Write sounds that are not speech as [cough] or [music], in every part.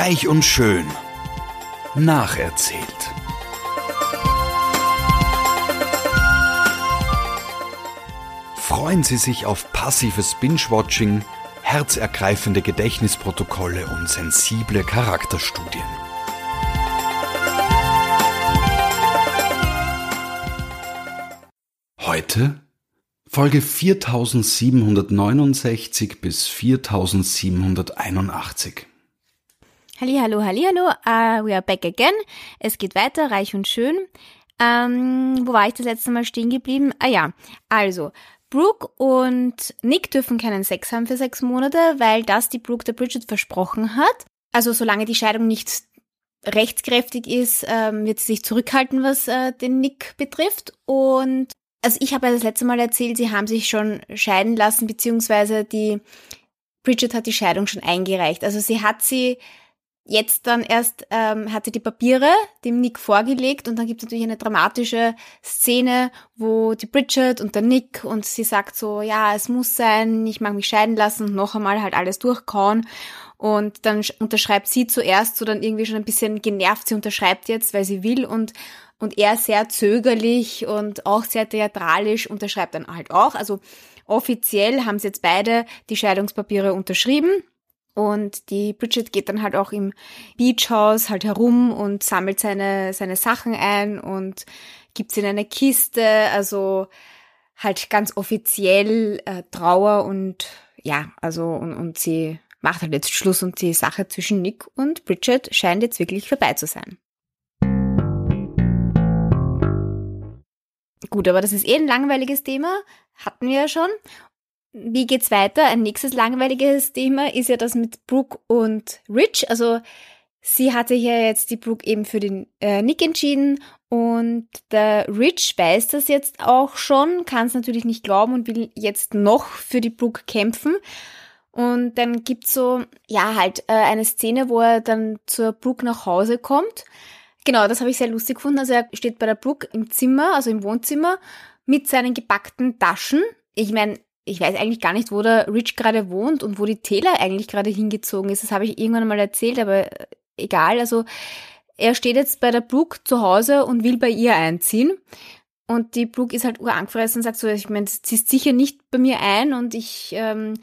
Reich und schön. Nacherzählt. Freuen Sie sich auf passives Binge-Watching, herzergreifende Gedächtnisprotokolle und sensible Charakterstudien. Heute Folge 4769 bis 4781. Hallo, hallo, hallo, uh, we are back again. Es geht weiter, reich und schön. Ähm, wo war ich das letzte Mal stehen geblieben? Ah ja, also, Brooke und Nick dürfen keinen Sex haben für sechs Monate, weil das die Brooke der Bridget versprochen hat. Also solange die Scheidung nicht rechtskräftig ist, ähm, wird sie sich zurückhalten, was äh, den Nick betrifft. Und also ich habe ja das letzte Mal erzählt, sie haben sich schon scheiden lassen, beziehungsweise die Bridget hat die Scheidung schon eingereicht. Also sie hat sie jetzt dann erst ähm, hat sie die Papiere dem Nick vorgelegt und dann gibt es natürlich eine dramatische Szene, wo die Bridget und der Nick und sie sagt so, ja, es muss sein, ich mag mich scheiden lassen und noch einmal halt alles durchkauen und dann unterschreibt sie zuerst so dann irgendwie schon ein bisschen genervt, sie unterschreibt jetzt, weil sie will und und er sehr zögerlich und auch sehr theatralisch unterschreibt dann halt auch. Also offiziell haben sie jetzt beide die Scheidungspapiere unterschrieben. Und die Bridget geht dann halt auch im Beachhaus halt herum und sammelt seine, seine Sachen ein und gibt sie in eine Kiste. Also halt ganz offiziell äh, Trauer und ja, also und, und sie macht halt jetzt Schluss und die Sache zwischen Nick und Bridget scheint jetzt wirklich vorbei zu sein. Gut, aber das ist eh ein langweiliges Thema, hatten wir ja schon. Wie geht's weiter? Ein nächstes langweiliges Thema ist ja das mit Brooke und Rich. Also sie hatte ja jetzt die Brooke eben für den äh, Nick entschieden und der Rich weiß das jetzt auch schon, kann es natürlich nicht glauben und will jetzt noch für die Brooke kämpfen. Und dann gibt's so, ja, halt äh, eine Szene, wo er dann zur Brooke nach Hause kommt. Genau, das habe ich sehr lustig gefunden. Also er steht bei der Brooke im Zimmer, also im Wohnzimmer, mit seinen gepackten Taschen. Ich meine, ich weiß eigentlich gar nicht, wo der Rich gerade wohnt und wo die Taylor eigentlich gerade hingezogen ist. Das habe ich irgendwann mal erzählt, aber egal. Also er steht jetzt bei der Brooke zu Hause und will bei ihr einziehen. Und die Brooke ist halt urangefressen und sagt so, ich meine, sie ist sicher nicht bei mir ein und ich ähm,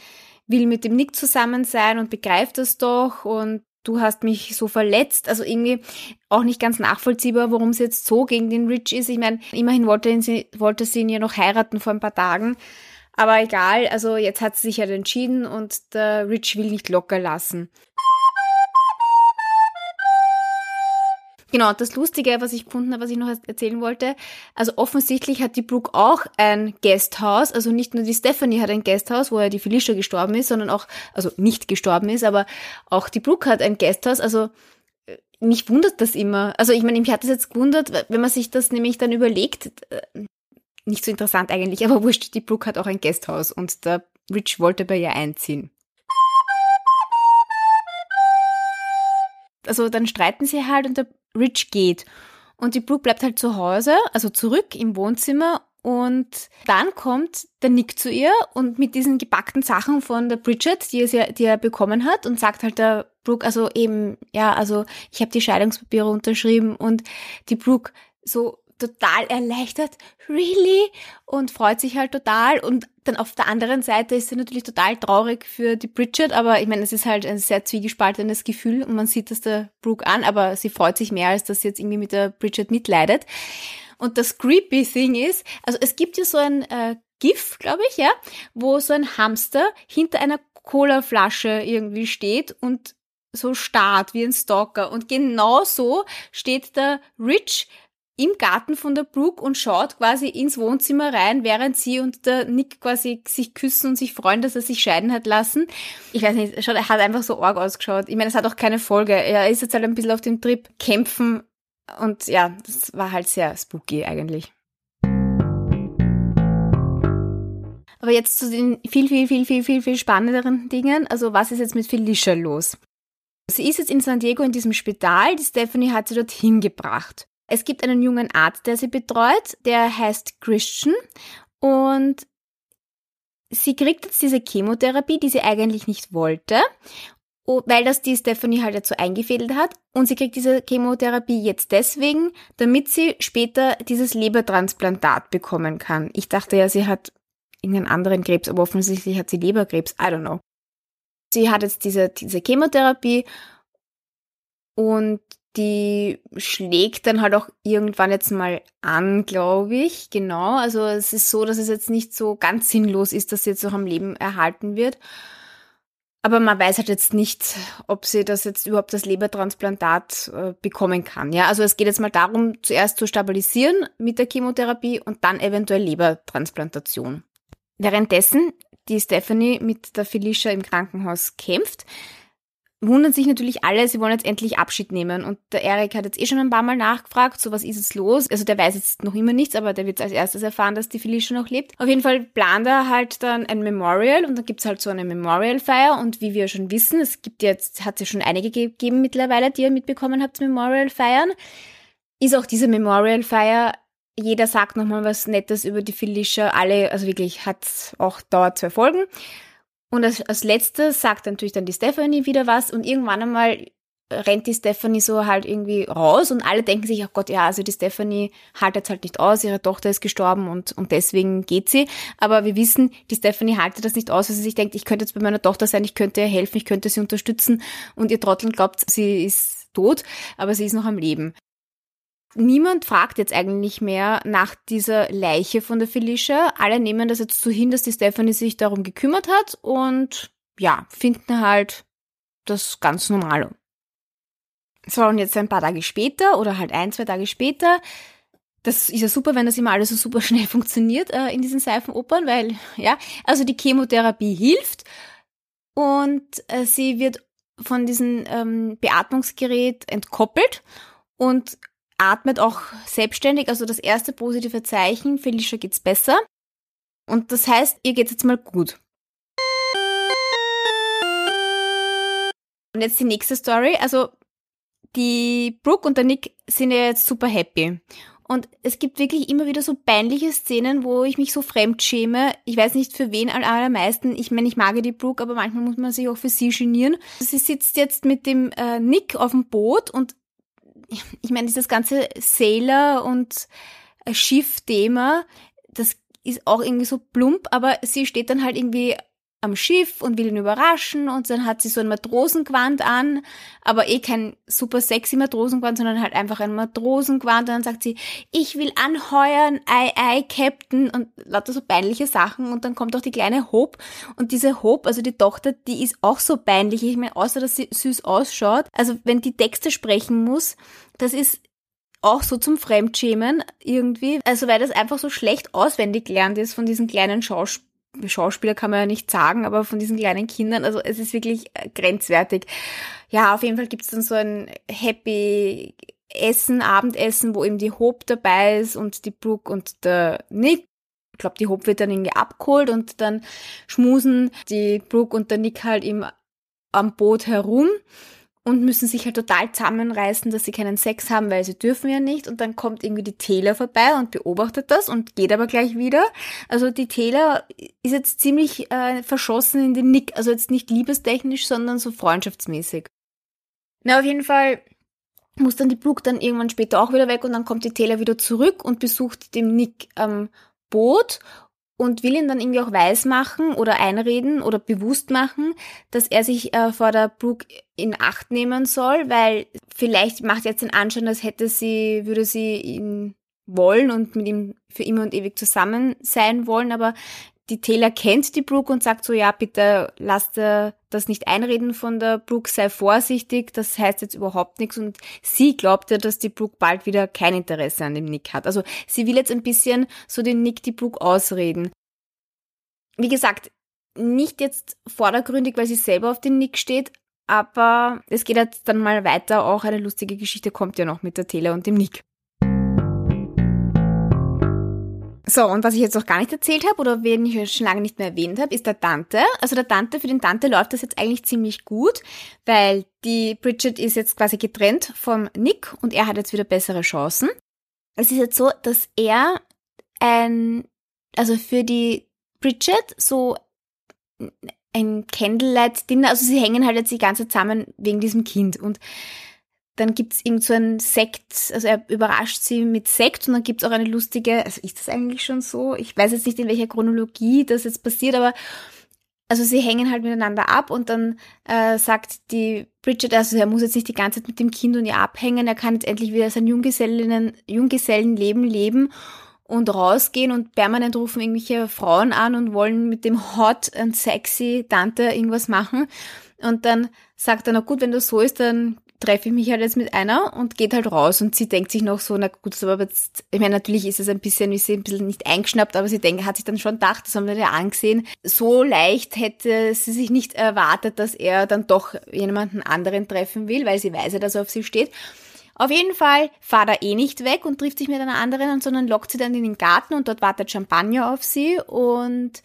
will mit dem Nick zusammen sein und begreift das doch und du hast mich so verletzt. Also irgendwie auch nicht ganz nachvollziehbar, warum sie jetzt so gegen den Rich ist. Ich meine, immerhin wollte sie, wollte sie ihn ja noch heiraten vor ein paar Tagen. Aber egal, also jetzt hat sie sich halt entschieden und der Rich will nicht locker lassen. Genau, das Lustige, was ich gefunden habe, was ich noch erzählen wollte, also offensichtlich hat die Brooke auch ein Guesthouse, also nicht nur die Stephanie hat ein Guesthouse, wo ja die Felicia gestorben ist, sondern auch, also nicht gestorben ist, aber auch die Brooke hat ein Guesthouse, also äh, mich wundert das immer. Also ich meine, mich hat das jetzt gewundert, wenn man sich das nämlich dann überlegt, äh, nicht so interessant eigentlich, aber wurscht, die Brooke hat auch ein Gasthaus und der Rich wollte bei ihr einziehen. Also dann streiten sie halt und der Rich geht. Und die Brooke bleibt halt zu Hause, also zurück im Wohnzimmer und dann kommt der Nick zu ihr und mit diesen gepackten Sachen von der Bridget, die er, die er bekommen hat und sagt halt der Brooke, also eben, ja, also ich habe die Scheidungspapiere unterschrieben und die Brooke so total erleichtert, really? Und freut sich halt total. Und dann auf der anderen Seite ist sie natürlich total traurig für die Bridget, aber ich meine, es ist halt ein sehr zwiegespaltenes Gefühl und man sieht das der Brooke an, aber sie freut sich mehr, als dass sie jetzt irgendwie mit der Bridget mitleidet. Und das creepy Thing ist, also es gibt ja so ein äh, GIF, glaube ich, ja, wo so ein Hamster hinter einer Cola-Flasche irgendwie steht und so starrt wie ein Stalker. Und genau so steht der Rich im Garten von der Brooke und schaut quasi ins Wohnzimmer rein, während sie und der Nick quasi sich küssen und sich freuen, dass er sich scheiden hat lassen. Ich weiß nicht, er hat einfach so arg ausgeschaut. Ich meine, es hat auch keine Folge. Er ist jetzt halt ein bisschen auf dem Trip kämpfen und ja, das war halt sehr spooky eigentlich. Aber jetzt zu den viel, viel, viel, viel, viel, viel spannenderen Dingen. Also was ist jetzt mit Felicia los? Sie ist jetzt in San Diego in diesem Spital. Die Stephanie hat sie dorthin gebracht. Es gibt einen jungen Arzt, der sie betreut, der heißt Christian und sie kriegt jetzt diese Chemotherapie, die sie eigentlich nicht wollte. weil das die Stephanie halt so eingefädelt hat. Und sie kriegt diese Chemotherapie jetzt deswegen, damit sie später dieses Lebertransplantat bekommen kann. Ich dachte ja, sie hat irgendeinen anderen Krebs, aber offensichtlich hat sie Leberkrebs. I don't know. Sie hat jetzt diese, diese Chemotherapie und die schlägt dann halt auch irgendwann jetzt mal an, glaube ich. Genau. Also es ist so, dass es jetzt nicht so ganz sinnlos ist, dass sie jetzt noch am Leben erhalten wird. Aber man weiß halt jetzt nicht, ob sie das jetzt überhaupt das Lebertransplantat äh, bekommen kann. Ja, also es geht jetzt mal darum, zuerst zu stabilisieren mit der Chemotherapie und dann eventuell Lebertransplantation. Währenddessen die Stephanie mit der Felicia im Krankenhaus kämpft, wundern sich natürlich alle, sie wollen jetzt endlich Abschied nehmen. Und der Erik hat jetzt eh schon ein paar Mal nachgefragt, so was ist jetzt los? Also der weiß jetzt noch immer nichts, aber der wird als erstes erfahren, dass die Felicia noch lebt. Auf jeden Fall plant er halt dann ein Memorial und dann gibt's halt so eine Memorial-Feier und wie wir schon wissen, es gibt jetzt, hat es ja schon einige gegeben mittlerweile, die ihr mitbekommen habt, Memorial-Feiern, ist auch diese Memorial-Feier jeder sagt nochmal was Nettes über die Felicia. Alle, also wirklich, hat auch dauert zwei Folgen. Und als, als letztes sagt natürlich dann die Stephanie wieder was und irgendwann einmal rennt die Stephanie so halt irgendwie raus und alle denken sich, oh Gott, ja, also die Stephanie haltet halt nicht aus, ihre Tochter ist gestorben und, und deswegen geht sie. Aber wir wissen, die Stephanie haltet das nicht aus, weil sie sich denkt, ich könnte jetzt bei meiner Tochter sein, ich könnte ihr helfen, ich könnte sie unterstützen und ihr Trottel glaubt, sie ist tot, aber sie ist noch am Leben niemand fragt jetzt eigentlich mehr nach dieser Leiche von der Felicia. Alle nehmen das jetzt so hin, dass die Stephanie sich darum gekümmert hat und ja, finden halt das ganz normal. So, und jetzt ein paar Tage später oder halt ein, zwei Tage später, das ist ja super, wenn das immer alles so super [laughs] schnell funktioniert äh, in diesen Seifenopern, weil, ja, also die Chemotherapie hilft und äh, sie wird von diesem ähm, Beatmungsgerät entkoppelt und atmet auch selbstständig, also das erste positive Zeichen, Felicia geht's besser. Und das heißt, ihr geht's jetzt mal gut. Und jetzt die nächste Story. Also die Brooke und der Nick sind ja jetzt super happy. Und es gibt wirklich immer wieder so peinliche Szenen, wo ich mich so fremd schäme. Ich weiß nicht für wen am allermeisten. Ich meine, ich mag die Brooke, aber manchmal muss man sich auch für sie genieren. Sie sitzt jetzt mit dem äh, Nick auf dem Boot und ich meine, dieses ganze Sailor und Schiff-Thema, das ist auch irgendwie so plump, aber sie steht dann halt irgendwie am Schiff und will ihn überraschen und dann hat sie so ein Matrosengewand an, aber eh kein super sexy Matrosengewand, sondern halt einfach ein Matrosengewand und dann sagt sie, ich will anheuern, ei, ei, Captain und lauter so peinliche Sachen und dann kommt auch die kleine Hope und diese Hope, also die Tochter, die ist auch so peinlich, ich meine, außer dass sie süß ausschaut, also wenn die Texte sprechen muss, das ist auch so zum Fremdschämen irgendwie, also weil das einfach so schlecht auswendig lernt ist von diesen kleinen Schauspielern Schauspieler kann man ja nicht sagen, aber von diesen kleinen Kindern, also es ist wirklich äh, grenzwertig. Ja, auf jeden Fall gibt's dann so ein Happy Essen, Abendessen, wo eben die Hope dabei ist und die Brooke und der Nick. Ich glaube, die Hope wird dann irgendwie abgeholt und dann schmusen die Brooke und der Nick halt eben am Boot herum und müssen sich halt total zusammenreißen, dass sie keinen Sex haben, weil sie dürfen ja nicht. Und dann kommt irgendwie die Taylor vorbei und beobachtet das und geht aber gleich wieder. Also die Taylor ist jetzt ziemlich äh, verschossen in den Nick. Also jetzt nicht liebestechnisch, sondern so freundschaftsmäßig. Na, auf jeden Fall muss dann die Brooke dann irgendwann später auch wieder weg und dann kommt die Taylor wieder zurück und besucht den Nick am Boot und will ihn dann irgendwie auch weismachen oder einreden oder bewusst machen, dass er sich äh, vor der Brooke in Acht nehmen soll, weil vielleicht macht jetzt den Anschein, als hätte sie, würde sie ihn wollen und mit ihm für immer und ewig zusammen sein wollen, aber die Taylor kennt die Brooke und sagt so, ja, bitte lass dir das nicht einreden von der Brooke, sei vorsichtig, das heißt jetzt überhaupt nichts und sie glaubt ja, dass die Brooke bald wieder kein Interesse an dem Nick hat. Also sie will jetzt ein bisschen so den Nick die Brooke ausreden. Wie gesagt, nicht jetzt vordergründig, weil sie selber auf den Nick steht, aber es geht jetzt dann mal weiter. Auch eine lustige Geschichte kommt ja noch mit der Taylor und dem Nick. So, und was ich jetzt noch gar nicht erzählt habe oder wen ich schon lange nicht mehr erwähnt habe, ist der Dante. Also der Dante, für den Dante läuft das jetzt eigentlich ziemlich gut, weil die Bridget ist jetzt quasi getrennt vom Nick und er hat jetzt wieder bessere Chancen. Es ist jetzt so, dass er ein, also für die Bridget so ein Candlelight-Dinner. Also sie hängen halt jetzt die ganze Zeit zusammen wegen diesem Kind. Und dann gibt's irgend so ein Sekt, also er überrascht sie mit Sekt und dann gibt's auch eine lustige, also ist das eigentlich schon so? Ich weiß jetzt nicht, in welcher Chronologie das jetzt passiert, aber also sie hängen halt miteinander ab und dann äh, sagt die Bridget, also er muss jetzt nicht die ganze Zeit mit dem Kind und ihr abhängen, er kann jetzt endlich wieder sein Junggesellinnen, Junggesellenleben leben und rausgehen und permanent rufen irgendwelche Frauen an und wollen mit dem hot and sexy Tante irgendwas machen. Und dann sagt er, na gut, wenn das so ist, dann treffe ich mich halt jetzt mit einer und geht halt raus und sie denkt sich noch so, na gut, aber jetzt, ich meine, natürlich ist es ein bisschen, ist sie ein bisschen nicht eingeschnappt, aber sie denkt, hat sich dann schon gedacht, das haben wir ja angesehen, so leicht hätte sie sich nicht erwartet, dass er dann doch jemanden anderen treffen will, weil sie weiß ja, dass er auf sie steht. Auf jeden Fall fahrt er eh nicht weg und trifft sich mit einer anderen, sondern lockt sie dann in den Garten und dort wartet Champagner auf sie und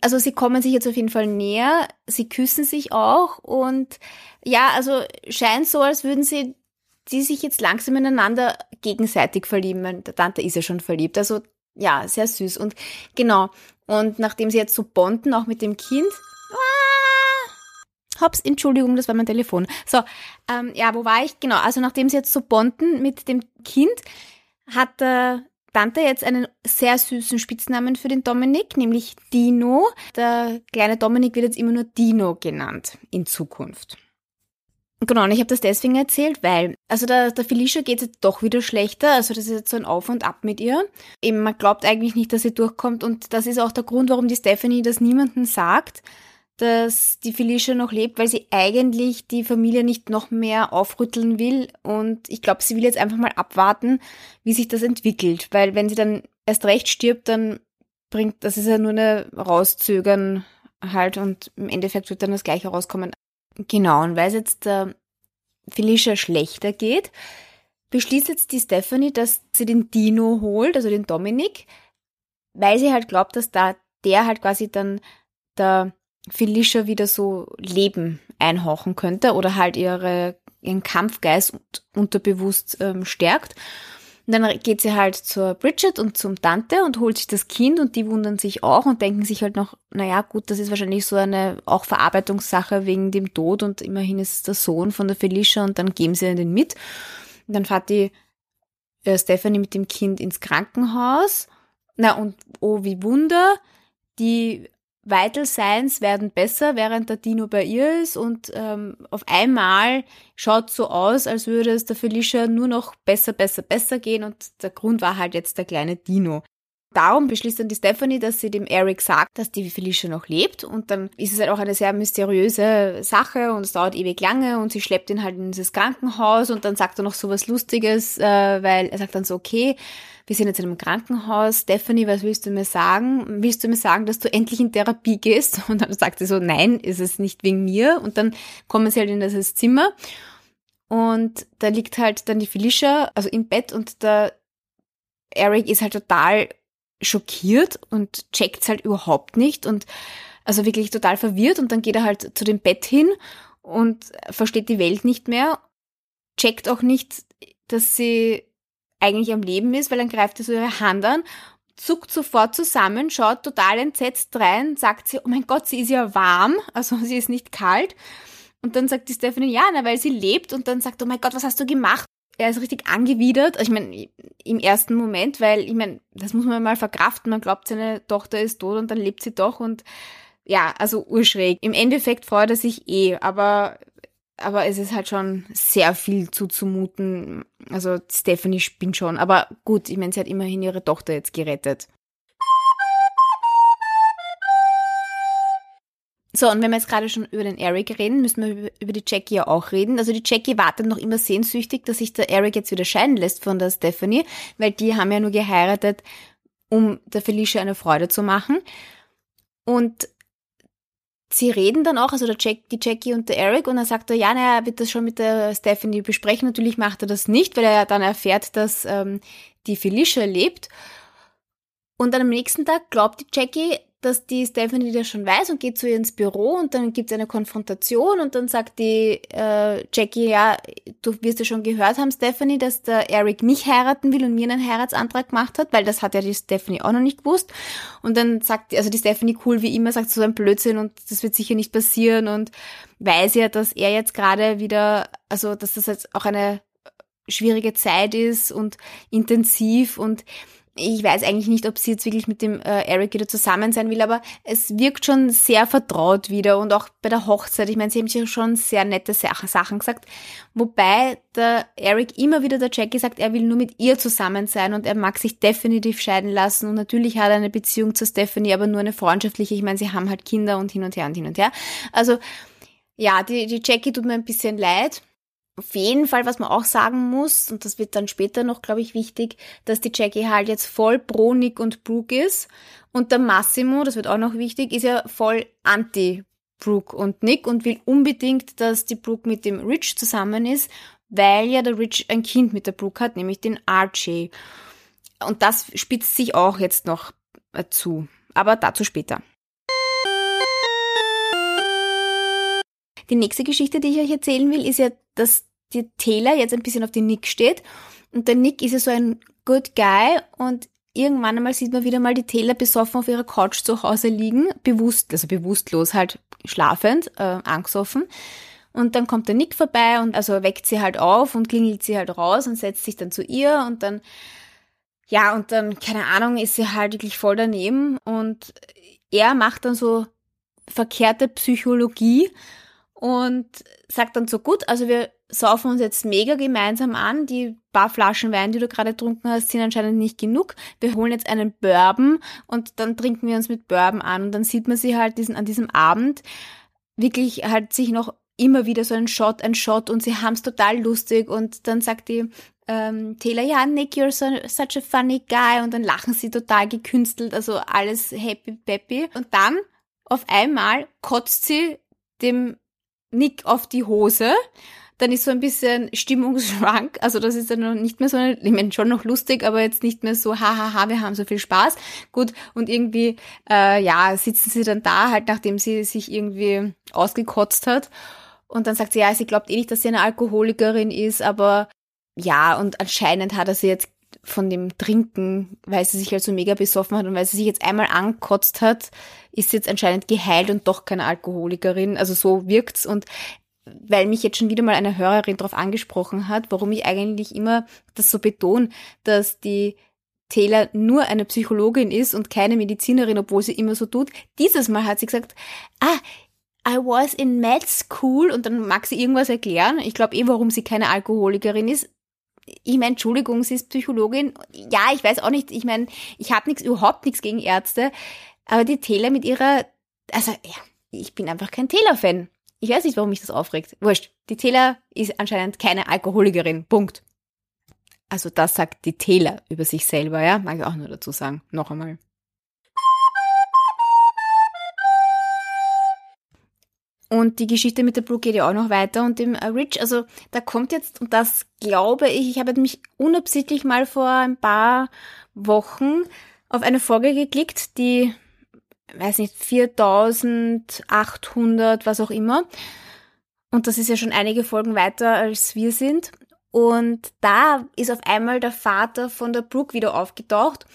also sie kommen sich jetzt auf jeden Fall näher, sie küssen sich auch und ja, also scheint so, als würden sie die sich jetzt langsam ineinander gegenseitig verlieben. Der Tante ist ja schon verliebt. Also ja, sehr süß. Und genau. Und nachdem sie jetzt so bonden, auch mit dem Kind. Hops, Entschuldigung, das war mein Telefon. So, ähm, ja, wo war ich? Genau, also nachdem sie jetzt so bonden mit dem Kind, hat der Tante jetzt einen sehr süßen Spitznamen für den Dominik, nämlich Dino. Der kleine Dominik wird jetzt immer nur Dino genannt in Zukunft. Genau, und ich habe das deswegen erzählt, weil, also der, der Felicia geht jetzt doch wieder schlechter, also das ist jetzt so ein Auf und Ab mit ihr. Eben, man glaubt eigentlich nicht, dass sie durchkommt und das ist auch der Grund, warum die Stephanie das niemandem sagt, dass die Felicia noch lebt, weil sie eigentlich die Familie nicht noch mehr aufrütteln will und ich glaube, sie will jetzt einfach mal abwarten, wie sich das entwickelt, weil wenn sie dann erst recht stirbt, dann bringt, das ist ja nur eine Rauszögern halt und im Endeffekt wird dann das gleiche rauskommen. Genau, und weil es jetzt der Felicia schlechter geht, beschließt jetzt die Stephanie, dass sie den Dino holt, also den Dominik, weil sie halt glaubt, dass da der halt quasi dann der Felicia wieder so Leben einhauchen könnte oder halt ihre, ihren Kampfgeist unterbewusst ähm, stärkt. Und dann geht sie halt zur Bridget und zum Tante und holt sich das Kind und die wundern sich auch und denken sich halt noch, naja, gut, das ist wahrscheinlich so eine auch Verarbeitungssache wegen dem Tod und immerhin ist es der Sohn von der Felicia und dann geben sie den mit. Und dann fährt die äh, Stephanie mit dem Kind ins Krankenhaus. Na und oh, wie Wunder, die Vital Signs werden besser, während der Dino bei ihr ist und ähm, auf einmal schaut so aus, als würde es der Felicia nur noch besser, besser, besser gehen und der Grund war halt jetzt der kleine Dino. Darum beschließt dann die Stephanie, dass sie dem Eric sagt, dass die Felicia noch lebt und dann ist es halt auch eine sehr mysteriöse Sache und es dauert ewig lange und sie schleppt ihn halt in dieses Krankenhaus und dann sagt er noch so was Lustiges, äh, weil er sagt dann so, okay, wir sind jetzt in einem Krankenhaus, Stephanie, was willst du mir sagen? Willst du mir sagen, dass du endlich in Therapie gehst? [laughs] Und dann sagt sie so, nein, ist es nicht wegen mir. Und dann kommen sie halt in das Zimmer und da liegt halt dann die Felicia, also im Bett und der Eric ist halt total schockiert und checkt's halt überhaupt nicht und also wirklich total verwirrt und dann geht er halt zu dem Bett hin und versteht die Welt nicht mehr, checkt auch nicht, dass sie eigentlich am Leben ist, weil dann greift er so ihre Hand an, zuckt sofort zusammen, schaut total entsetzt rein, sagt sie, oh mein Gott, sie ist ja warm, also [laughs] sie ist nicht kalt. Und dann sagt die Stephanie, ja, na, weil sie lebt. Und dann sagt, oh mein Gott, was hast du gemacht? Er ist richtig angewidert. Ich meine, im ersten Moment, weil ich meine, das muss man mal verkraften. Man glaubt, seine Tochter ist tot und dann lebt sie doch. Und ja, also urschräg. Im Endeffekt freut er sich eh, aber aber es ist halt schon sehr viel zuzumuten. Also Stephanie spinnt schon. Aber gut, ich meine, sie hat immerhin ihre Tochter jetzt gerettet. So, und wenn wir jetzt gerade schon über den Eric reden, müssen wir über die Jackie ja auch reden. Also die Jackie wartet noch immer sehnsüchtig, dass sich der Eric jetzt wieder scheiden lässt von der Stephanie, weil die haben ja nur geheiratet, um der Felicia eine Freude zu machen. Und sie reden dann auch, also der Jack, die Jackie und der Eric, und dann sagt er, ja, naja, er wird das schon mit der Stephanie besprechen. Natürlich macht er das nicht, weil er dann erfährt, dass ähm, die Felicia lebt. Und dann am nächsten Tag glaubt die Jackie, dass die Stephanie das schon weiß und geht zu ihr ins Büro und dann gibt es eine Konfrontation und dann sagt die äh, Jackie, ja, du wirst ja schon gehört haben, Stephanie, dass der Eric mich heiraten will und mir einen Heiratsantrag gemacht hat, weil das hat ja die Stephanie auch noch nicht gewusst. Und dann sagt, also die Stephanie cool wie immer, sagt so ein Blödsinn und das wird sicher nicht passieren und weiß ja, dass er jetzt gerade wieder, also dass das jetzt auch eine schwierige Zeit ist und intensiv und ich weiß eigentlich nicht, ob sie jetzt wirklich mit dem äh, Eric wieder zusammen sein will, aber es wirkt schon sehr vertraut wieder und auch bei der Hochzeit. Ich meine, sie haben sich schon sehr nette Sachen gesagt, wobei der Eric immer wieder der Jackie sagt, er will nur mit ihr zusammen sein und er mag sich definitiv scheiden lassen und natürlich hat er eine Beziehung zu Stephanie, aber nur eine freundschaftliche. Ich meine, sie haben halt Kinder und hin und her und hin und her. Also ja, die, die Jackie tut mir ein bisschen leid auf jeden Fall, was man auch sagen muss, und das wird dann später noch, glaube ich, wichtig, dass die Jackie halt jetzt voll pro Nick und Brooke ist. Und der Massimo, das wird auch noch wichtig, ist ja voll anti Brooke und Nick und will unbedingt, dass die Brooke mit dem Rich zusammen ist, weil ja der Rich ein Kind mit der Brooke hat, nämlich den Archie. Und das spitzt sich auch jetzt noch äh, zu. Aber dazu später. Die nächste Geschichte, die ich euch erzählen will, ist ja, dass die Taylor jetzt ein bisschen auf den Nick steht. Und der Nick ist ja so ein good guy und irgendwann einmal sieht man wieder mal die Taylor besoffen auf ihrer Couch zu Hause liegen, bewusst, also bewusstlos halt schlafend, äh, angesoffen. Und dann kommt der Nick vorbei und also weckt sie halt auf und klingelt sie halt raus und setzt sich dann zu ihr und dann, ja, und dann, keine Ahnung, ist sie halt wirklich voll daneben und er macht dann so verkehrte Psychologie und sagt dann so, gut, also wir saufen uns jetzt mega gemeinsam an. Die paar Flaschen Wein, die du gerade getrunken hast, sind anscheinend nicht genug. Wir holen jetzt einen Bourbon und dann trinken wir uns mit Bourbon an. Und dann sieht man sie halt diesen, an diesem Abend wirklich halt sich noch immer wieder so ein Shot, ein Shot und sie haben's total lustig und dann sagt die ähm, Taylor, ja, Nick, you're so, such a funny guy und dann lachen sie total gekünstelt, also alles happy peppy und dann auf einmal kotzt sie dem Nick auf die Hose dann ist so ein bisschen Stimmungsschwank. Also das ist dann noch nicht mehr so, ich meine schon noch lustig, aber jetzt nicht mehr so, hahaha, wir haben so viel Spaß. Gut, und irgendwie, äh, ja, sitzen sie dann da, halt nachdem sie sich irgendwie ausgekotzt hat. Und dann sagt sie, ja, sie glaubt eh nicht, dass sie eine Alkoholikerin ist, aber ja, und anscheinend hat er sie jetzt von dem Trinken, weil sie sich halt so mega besoffen hat und weil sie sich jetzt einmal angekotzt hat, ist sie jetzt anscheinend geheilt und doch keine Alkoholikerin. Also so wirkt's und weil mich jetzt schon wieder mal eine Hörerin darauf angesprochen hat, warum ich eigentlich immer das so betone, dass die Taylor nur eine Psychologin ist und keine Medizinerin, obwohl sie immer so tut. Dieses Mal hat sie gesagt, ah, I was in med school und dann mag sie irgendwas erklären. Ich glaube eh, warum sie keine Alkoholikerin ist. Ich meine, Entschuldigung, sie ist Psychologin. Ja, ich weiß auch nicht, ich meine, ich habe nichts, überhaupt nichts gegen Ärzte, aber die Taylor mit ihrer, also ja, ich bin einfach kein Taylor-Fan. Ich weiß nicht, warum mich das aufregt. Wurscht. Die Taylor ist anscheinend keine Alkoholikerin. Punkt. Also das sagt die Taylor über sich selber, ja? Mag ich auch nur dazu sagen. Noch einmal. Und die Geschichte mit der Brooke geht ja auch noch weiter und dem Rich, also da kommt jetzt, und das glaube ich, ich habe mich unabsichtlich mal vor ein paar Wochen auf eine Folge geklickt, die weiß nicht, 4800, was auch immer. Und das ist ja schon einige Folgen weiter, als wir sind. Und da ist auf einmal der Vater von der Brooke wieder aufgetaucht.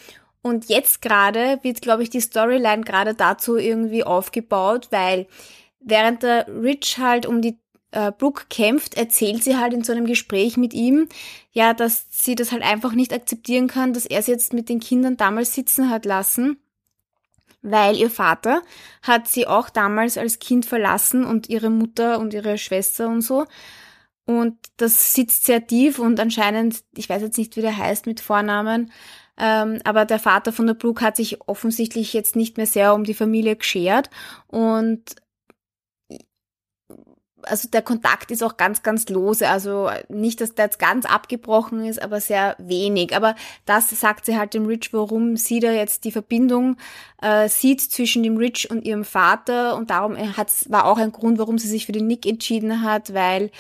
Und jetzt gerade wird, glaube ich, die Storyline gerade dazu irgendwie aufgebaut, weil während der Rich halt um die äh, Brooke kämpft, erzählt sie halt in so einem Gespräch mit ihm, ja, dass sie das halt einfach nicht akzeptieren kann, dass er sie jetzt mit den Kindern damals sitzen hat lassen weil ihr Vater hat sie auch damals als Kind verlassen und ihre Mutter und ihre Schwester und so. Und das sitzt sehr tief und anscheinend, ich weiß jetzt nicht, wie der heißt mit Vornamen, ähm, aber der Vater von der Brooke hat sich offensichtlich jetzt nicht mehr sehr um die Familie geschert und also der Kontakt ist auch ganz, ganz lose. Also nicht, dass der jetzt ganz abgebrochen ist, aber sehr wenig. Aber das sagt sie halt dem Rich, warum sie da jetzt die Verbindung äh, sieht zwischen dem Rich und ihrem Vater. Und darum äh, hat's, war auch ein Grund, warum sie sich für den Nick entschieden hat, weil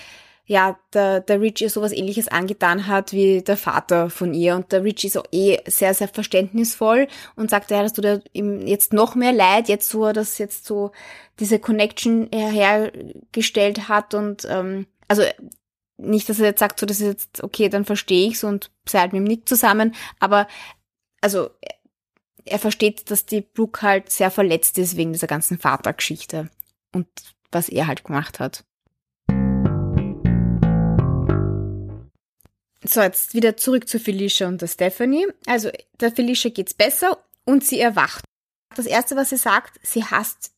ja, der, der Rich ihr sowas ähnliches angetan hat wie der Vater von ihr. Und der Rich ist auch eh sehr, sehr verständnisvoll und sagt, ja, dass du da ihm jetzt noch mehr leid, jetzt so, dass jetzt so diese Connection hergestellt hat und ähm, also nicht, dass er jetzt sagt, so, das ist jetzt, okay, dann verstehe ich's und seid mit ihm nicht zusammen, aber also er versteht, dass die Brooke halt sehr verletzt ist wegen dieser ganzen Vatergeschichte und was er halt gemacht hat. So, jetzt wieder zurück zu Felicia und der Stephanie. Also, der Felicia geht's besser und sie erwacht. Das erste, was sie sagt, sie hasst,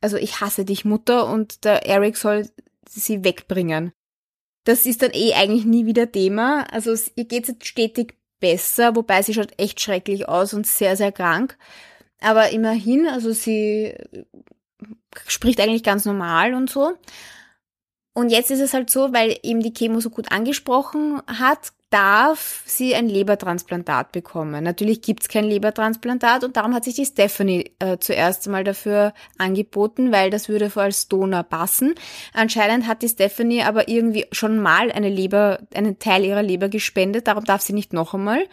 also ich hasse dich, Mutter, und der Eric soll sie wegbringen. Das ist dann eh eigentlich nie wieder Thema. Also, ihr geht's jetzt stetig besser, wobei sie schaut echt schrecklich aus und sehr, sehr krank. Aber immerhin, also sie spricht eigentlich ganz normal und so. Und jetzt ist es halt so, weil eben die Chemo so gut angesprochen hat, darf sie ein Lebertransplantat bekommen. Natürlich gibt's kein Lebertransplantat und darum hat sich die Stephanie äh, zuerst einmal dafür angeboten, weil das würde vor als Donor passen. Anscheinend hat die Stephanie aber irgendwie schon mal eine Leber, einen Teil ihrer Leber gespendet, darum darf sie nicht noch einmal.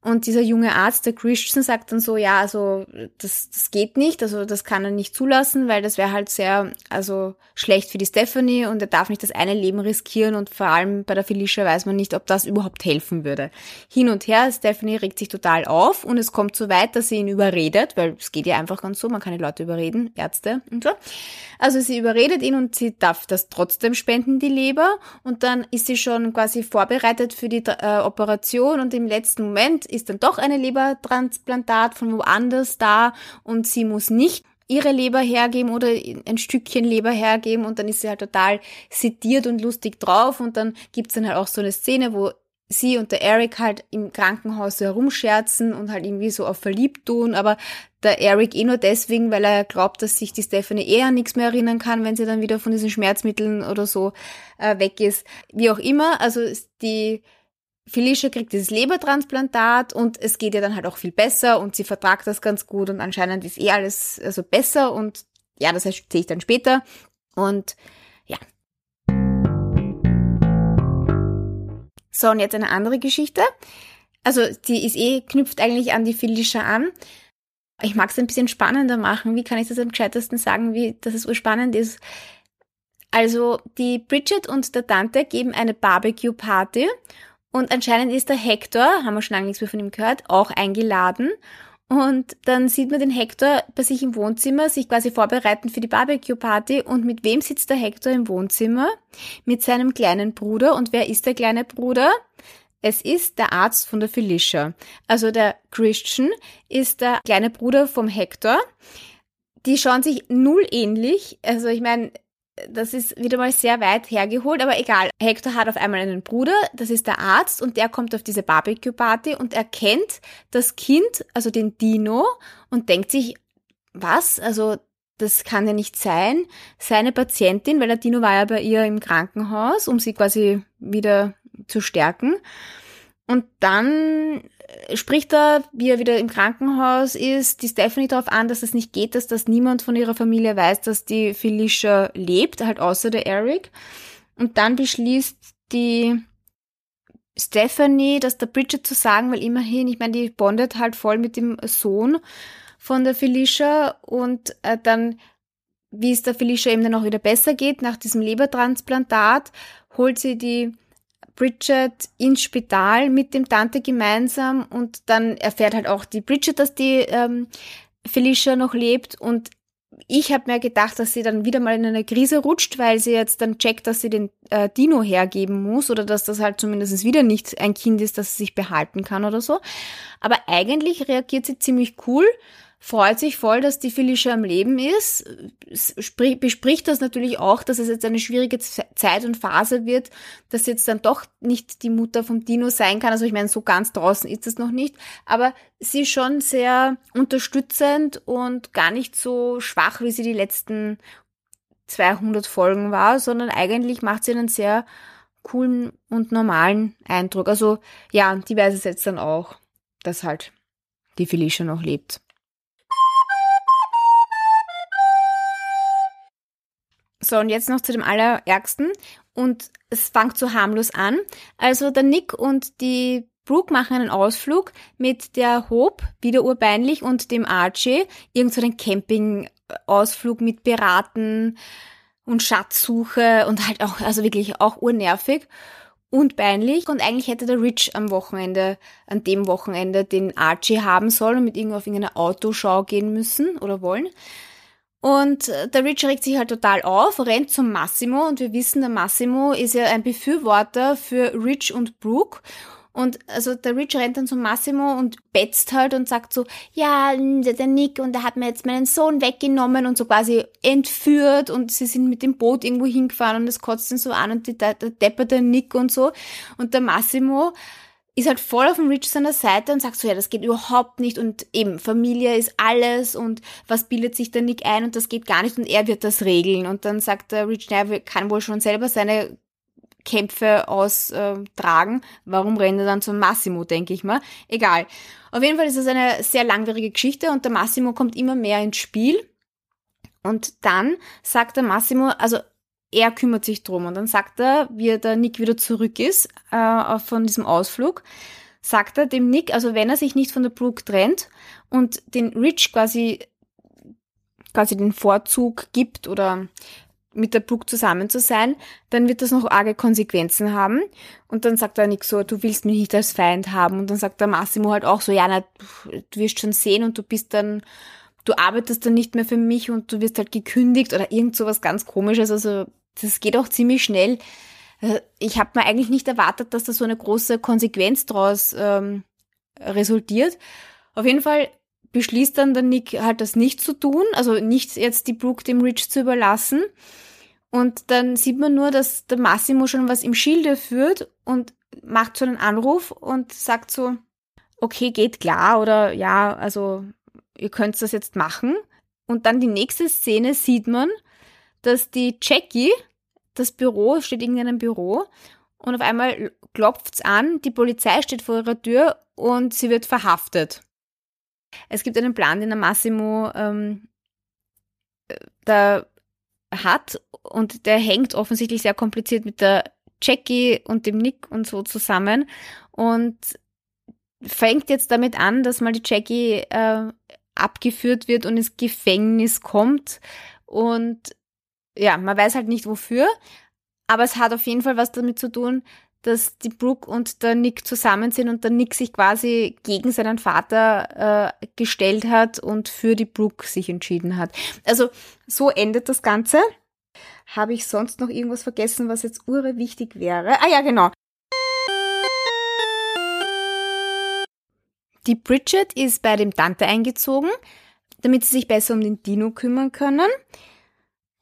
Und dieser junge Arzt, der Christian, sagt dann so, ja, also das, das geht nicht, also das kann er nicht zulassen, weil das wäre halt sehr, also schlecht für die Stephanie und er darf nicht das eine Leben riskieren und vor allem bei der Felicia weiß man nicht, ob das überhaupt helfen würde. Hin und her, Stephanie regt sich total auf und es kommt so weit, dass sie ihn überredet, weil es geht ja einfach ganz so, man kann die Leute überreden, Ärzte und so. Also sie überredet ihn und sie darf das trotzdem spenden, die Leber und dann ist sie schon quasi vorbereitet für die äh, Operation und im letzten Moment ist dann doch eine Lebertransplantat von woanders da und sie muss nicht ihre Leber hergeben oder ein Stückchen Leber hergeben und dann ist sie halt total sediert und lustig drauf und dann gibt's dann halt auch so eine Szene, wo sie und der Eric halt im Krankenhaus herumscherzen und halt irgendwie so auf verliebt tun, aber der Eric eh nur deswegen, weil er glaubt, dass sich die Stephanie eher an nichts mehr erinnern kann, wenn sie dann wieder von diesen Schmerzmitteln oder so äh, weg ist. Wie auch immer, also die Felicia kriegt dieses Lebertransplantat und es geht ihr dann halt auch viel besser und sie vertragt das ganz gut und anscheinend ist eh alles also besser und ja, das sehe ich dann später und ja. So, und jetzt eine andere Geschichte. Also, die ist eh, knüpft eigentlich an die Felicia an. Ich mag es ein bisschen spannender machen. Wie kann ich das am gescheitesten sagen, wie, dass es urspannend ist? Also, die Bridget und der Tante geben eine Barbecue-Party und anscheinend ist der Hector, haben wir schon lange nichts mehr von ihm gehört, auch eingeladen. Und dann sieht man den Hector bei sich im Wohnzimmer, sich quasi vorbereiten für die Barbecue-Party. Und mit wem sitzt der Hector im Wohnzimmer? Mit seinem kleinen Bruder. Und wer ist der kleine Bruder? Es ist der Arzt von der Felicia. Also der Christian ist der kleine Bruder vom Hector. Die schauen sich null ähnlich. Also ich meine, das ist wieder mal sehr weit hergeholt, aber egal. Hector hat auf einmal einen Bruder, das ist der Arzt und der kommt auf diese Barbecue-Party und erkennt das Kind, also den Dino, und denkt sich, was? Also das kann ja nicht sein. Seine Patientin, weil der Dino war ja bei ihr im Krankenhaus, um sie quasi wieder zu stärken. Und dann spricht er, wie er wieder im Krankenhaus ist, die Stephanie darauf an, dass es nicht geht, dass das niemand von ihrer Familie weiß, dass die Felicia lebt, halt außer der Eric. Und dann beschließt die Stephanie, das der Bridget zu sagen, weil immerhin, ich meine, die bondet halt voll mit dem Sohn von der Felicia und äh, dann, wie es der Felicia eben dann auch wieder besser geht, nach diesem Lebertransplantat, holt sie die Bridget ins Spital mit dem Tante gemeinsam und dann erfährt halt auch die Bridget, dass die ähm, Felicia noch lebt und ich habe mir gedacht, dass sie dann wieder mal in eine Krise rutscht, weil sie jetzt dann checkt, dass sie den äh, Dino hergeben muss oder dass das halt zumindest wieder nicht ein Kind ist, das sie sich behalten kann oder so. Aber eigentlich reagiert sie ziemlich cool freut sich voll, dass die Felicia am Leben ist, bespricht das natürlich auch, dass es jetzt eine schwierige Zeit und Phase wird, dass jetzt dann doch nicht die Mutter vom Dino sein kann. Also ich meine, so ganz draußen ist es noch nicht, aber sie ist schon sehr unterstützend und gar nicht so schwach, wie sie die letzten 200 Folgen war, sondern eigentlich macht sie einen sehr coolen und normalen Eindruck. Also ja, die weiß es jetzt dann auch, dass halt die Felicia noch lebt. So, und jetzt noch zu dem Allerärgsten. und es fängt so harmlos an. Also der Nick und die Brooke machen einen Ausflug mit der Hope, wieder urbeinlich, und dem Archie, irgend so einen Camping-Ausflug mit Beraten und Schatzsuche und halt auch, also wirklich auch urnervig und peinlich. Und eigentlich hätte der Rich am Wochenende, an dem Wochenende, den Archie haben sollen und mit ihm auf irgendeine Autoschau gehen müssen oder wollen. Und äh, der Rich regt sich halt total auf, rennt zum Massimo und wir wissen, der Massimo ist ja ein Befürworter für Rich und Brooke. Und also der Rich rennt dann zum Massimo und betzt halt und sagt so, ja, der Nick und der hat mir jetzt meinen Sohn weggenommen und so quasi entführt und sie sind mit dem Boot irgendwo hingefahren und es kotzt ihn so an und die, der depperte Nick und so. Und der Massimo ist halt voll auf dem Rich seiner Seite und sagt so, ja, das geht überhaupt nicht und eben, Familie ist alles und was bildet sich der Nick ein und das geht gar nicht und er wird das regeln. Und dann sagt der Rich, naja, kann wohl schon selber seine Kämpfe austragen. Warum rennt er dann zum Massimo, denke ich mal. Egal. Auf jeden Fall ist es eine sehr langwierige Geschichte und der Massimo kommt immer mehr ins Spiel. Und dann sagt der Massimo, also er kümmert sich drum und dann sagt er, wie der Nick wieder zurück ist äh, von diesem Ausflug, sagt er dem Nick, also wenn er sich nicht von der Brooke trennt und den Rich quasi quasi den Vorzug gibt oder mit der Brooke zusammen zu sein, dann wird das noch arge Konsequenzen haben. Und dann sagt er Nick so, du willst mich nicht als Feind haben. Und dann sagt der Massimo halt auch so, ja, na, du wirst schon sehen und du bist dann du arbeitest dann nicht mehr für mich und du wirst halt gekündigt oder irgend sowas ganz komisches. Also das geht auch ziemlich schnell. Äh, ich habe mir eigentlich nicht erwartet, dass da so eine große Konsequenz draus ähm, resultiert. Auf jeden Fall beschließt dann der Nick halt das nicht zu tun, also nicht jetzt die Brooke dem Rich zu überlassen. Und dann sieht man nur, dass der Massimo schon was im Schilde führt und macht so einen Anruf und sagt so, okay, geht klar oder ja, also ihr könnt das jetzt machen. Und dann die nächste Szene sieht man, dass die Jackie, das Büro, steht in einem Büro und auf einmal klopft's an, die Polizei steht vor ihrer Tür und sie wird verhaftet. Es gibt einen Plan, den der Massimo ähm, da hat und der hängt offensichtlich sehr kompliziert mit der Jackie und dem Nick und so zusammen und fängt jetzt damit an, dass mal die Jackie äh, abgeführt wird und ins Gefängnis kommt. Und ja, man weiß halt nicht wofür, aber es hat auf jeden Fall was damit zu tun, dass die Brooke und der Nick zusammen sind und der Nick sich quasi gegen seinen Vater äh, gestellt hat und für die Brooke sich entschieden hat. Also so endet das Ganze. Habe ich sonst noch irgendwas vergessen, was jetzt ure wichtig wäre? Ah ja, genau. Die Bridget ist bei dem Tante eingezogen, damit sie sich besser um den Dino kümmern können.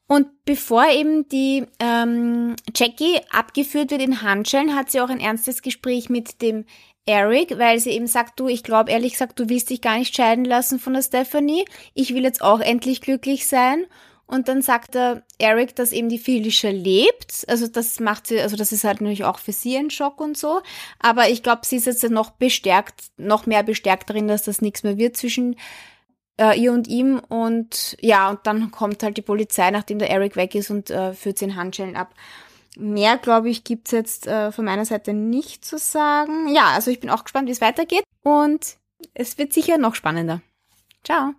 Und bevor eben die ähm, Jackie abgeführt wird in Handschellen, hat sie auch ein ernstes Gespräch mit dem Eric, weil sie eben sagt, du, ich glaube ehrlich gesagt, du willst dich gar nicht scheiden lassen von der Stephanie. Ich will jetzt auch endlich glücklich sein. Und dann sagt der Eric, dass eben die Felicia lebt. Also das macht sie, also das ist halt natürlich auch für sie ein Schock und so. Aber ich glaube, sie ist jetzt noch bestärkt, noch mehr bestärkt darin, dass das nichts mehr wird zwischen äh, ihr und ihm. Und ja, und dann kommt halt die Polizei, nachdem der Eric weg ist und äh, führt sie in Handschellen ab. Mehr, glaube ich, gibt's jetzt äh, von meiner Seite nicht zu sagen. Ja, also ich bin auch gespannt, wie es weitergeht. Und es wird sicher noch spannender. Ciao.